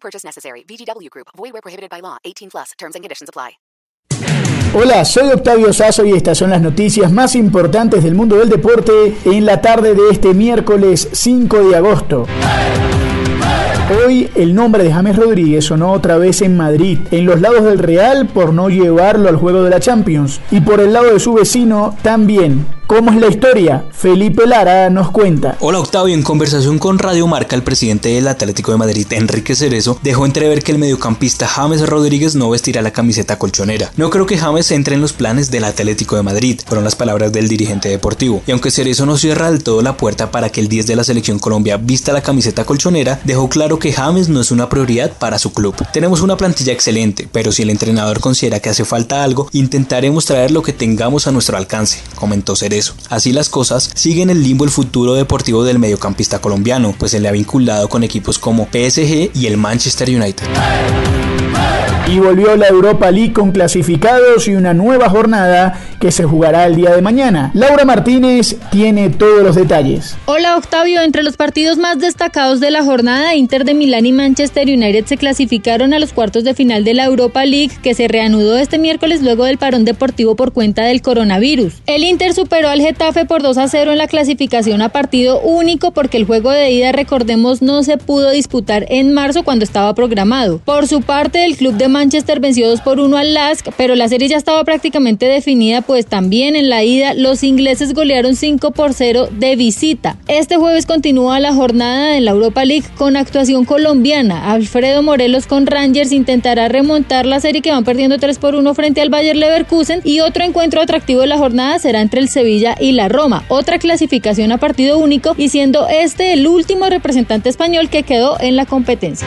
Purchase necessary. Group. Prohibited by law. 18 plus. Terms and conditions apply. Hola, soy Octavio Sazo y estas son las noticias más importantes del mundo del deporte en la tarde de este miércoles 5 de agosto. Hoy el nombre de James Rodríguez sonó otra vez en Madrid, en los lados del Real por no llevarlo al juego de la Champions y por el lado de su vecino también. ¿Cómo es la historia? Felipe Lara nos cuenta. Hola Octavio, en conversación con Radio Marca, el presidente del Atlético de Madrid, Enrique Cerezo, dejó entrever que el mediocampista James Rodríguez no vestirá la camiseta colchonera. No creo que James entre en los planes del Atlético de Madrid, fueron las palabras del dirigente deportivo. Y aunque Cerezo no cierra del todo la puerta para que el 10 de la selección Colombia vista la camiseta colchonera, dejó claro que James no es una prioridad para su club. Tenemos una plantilla excelente, pero si el entrenador considera que hace falta algo, intentaremos traer lo que tengamos a nuestro alcance, comentó Cerezo. Así las cosas, sigue en el limbo el futuro deportivo del mediocampista colombiano, pues se le ha vinculado con equipos como PSG y el Manchester United. Y volvió la Europa League con clasificados y una nueva jornada que se jugará el día de mañana. Laura Martínez tiene todos los detalles. Hola Octavio, entre los partidos más destacados de la jornada, Inter de Milán y Manchester United se clasificaron a los cuartos de final de la Europa League que se reanudó este miércoles luego del parón deportivo por cuenta del coronavirus. El Inter superó al Getafe por 2 a 0 en la clasificación a partido único porque el juego de ida, recordemos, no se pudo disputar en marzo cuando estaba programado. Por su parte, el club de Manchester venció 2 por 1 al Lask, pero la serie ya estaba prácticamente definida, pues también en la ida los ingleses golearon 5 por 0 de visita. Este jueves continúa la jornada en la Europa League con actuación colombiana. Alfredo Morelos con Rangers intentará remontar la serie que van perdiendo 3 por 1 frente al Bayer Leverkusen y otro encuentro atractivo de la jornada será entre el Sevilla y la Roma. Otra clasificación a partido único y siendo este el último representante español que quedó en la competencia.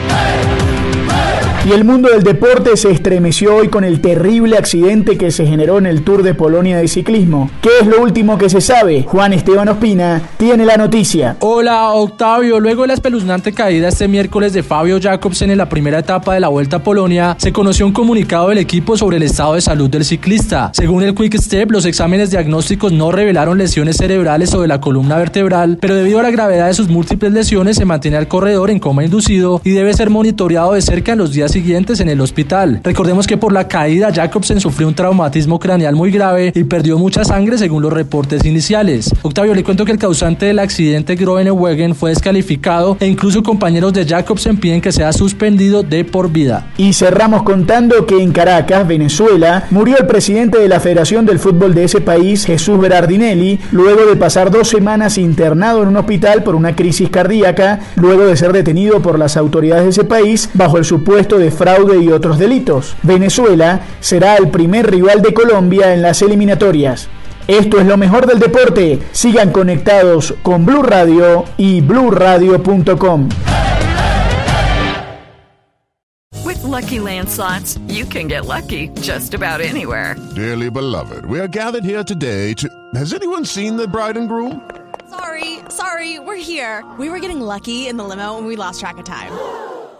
Y el mundo del deporte se estremeció hoy con el terrible accidente que se generó en el Tour de Polonia de ciclismo. ¿Qué es lo último que se sabe? Juan Esteban Ospina tiene la noticia. Hola Octavio, luego de la espeluznante caída este miércoles de Fabio Jacobsen en la primera etapa de la Vuelta a Polonia, se conoció un comunicado del equipo sobre el estado de salud del ciclista. Según el Quick Step, los exámenes diagnósticos no revelaron lesiones cerebrales o de la columna vertebral, pero debido a la gravedad de sus múltiples lesiones se mantiene al corredor en coma inducido y debe ser monitoreado de cerca en los días siguientes en el hospital. Recordemos que por la caída Jacobsen sufrió un traumatismo craneal muy grave y perdió mucha sangre según los reportes iniciales. Octavio, le cuento que el causante del accidente Groenewegen fue descalificado e incluso compañeros de Jacobsen piden que sea suspendido de por vida. Y cerramos contando que en Caracas, Venezuela, murió el presidente de la Federación del Fútbol de ese país, Jesús Berardinelli, luego de pasar dos semanas internado en un hospital por una crisis cardíaca, luego de ser detenido por las autoridades de ese país bajo el supuesto de fraude y otros delitos. Venezuela será el primer rival de Colombia en las eliminatorias. Esto es lo mejor del deporte. Sigan conectados con Blue Radio y bluradio.com. With lucky landslots, you can get lucky just about anywhere. Dearly beloved, we are gathered here today to. Has anyone seen the bride and groom? Sorry, sorry, we're here. We were getting lucky in the limo and we lost track of time.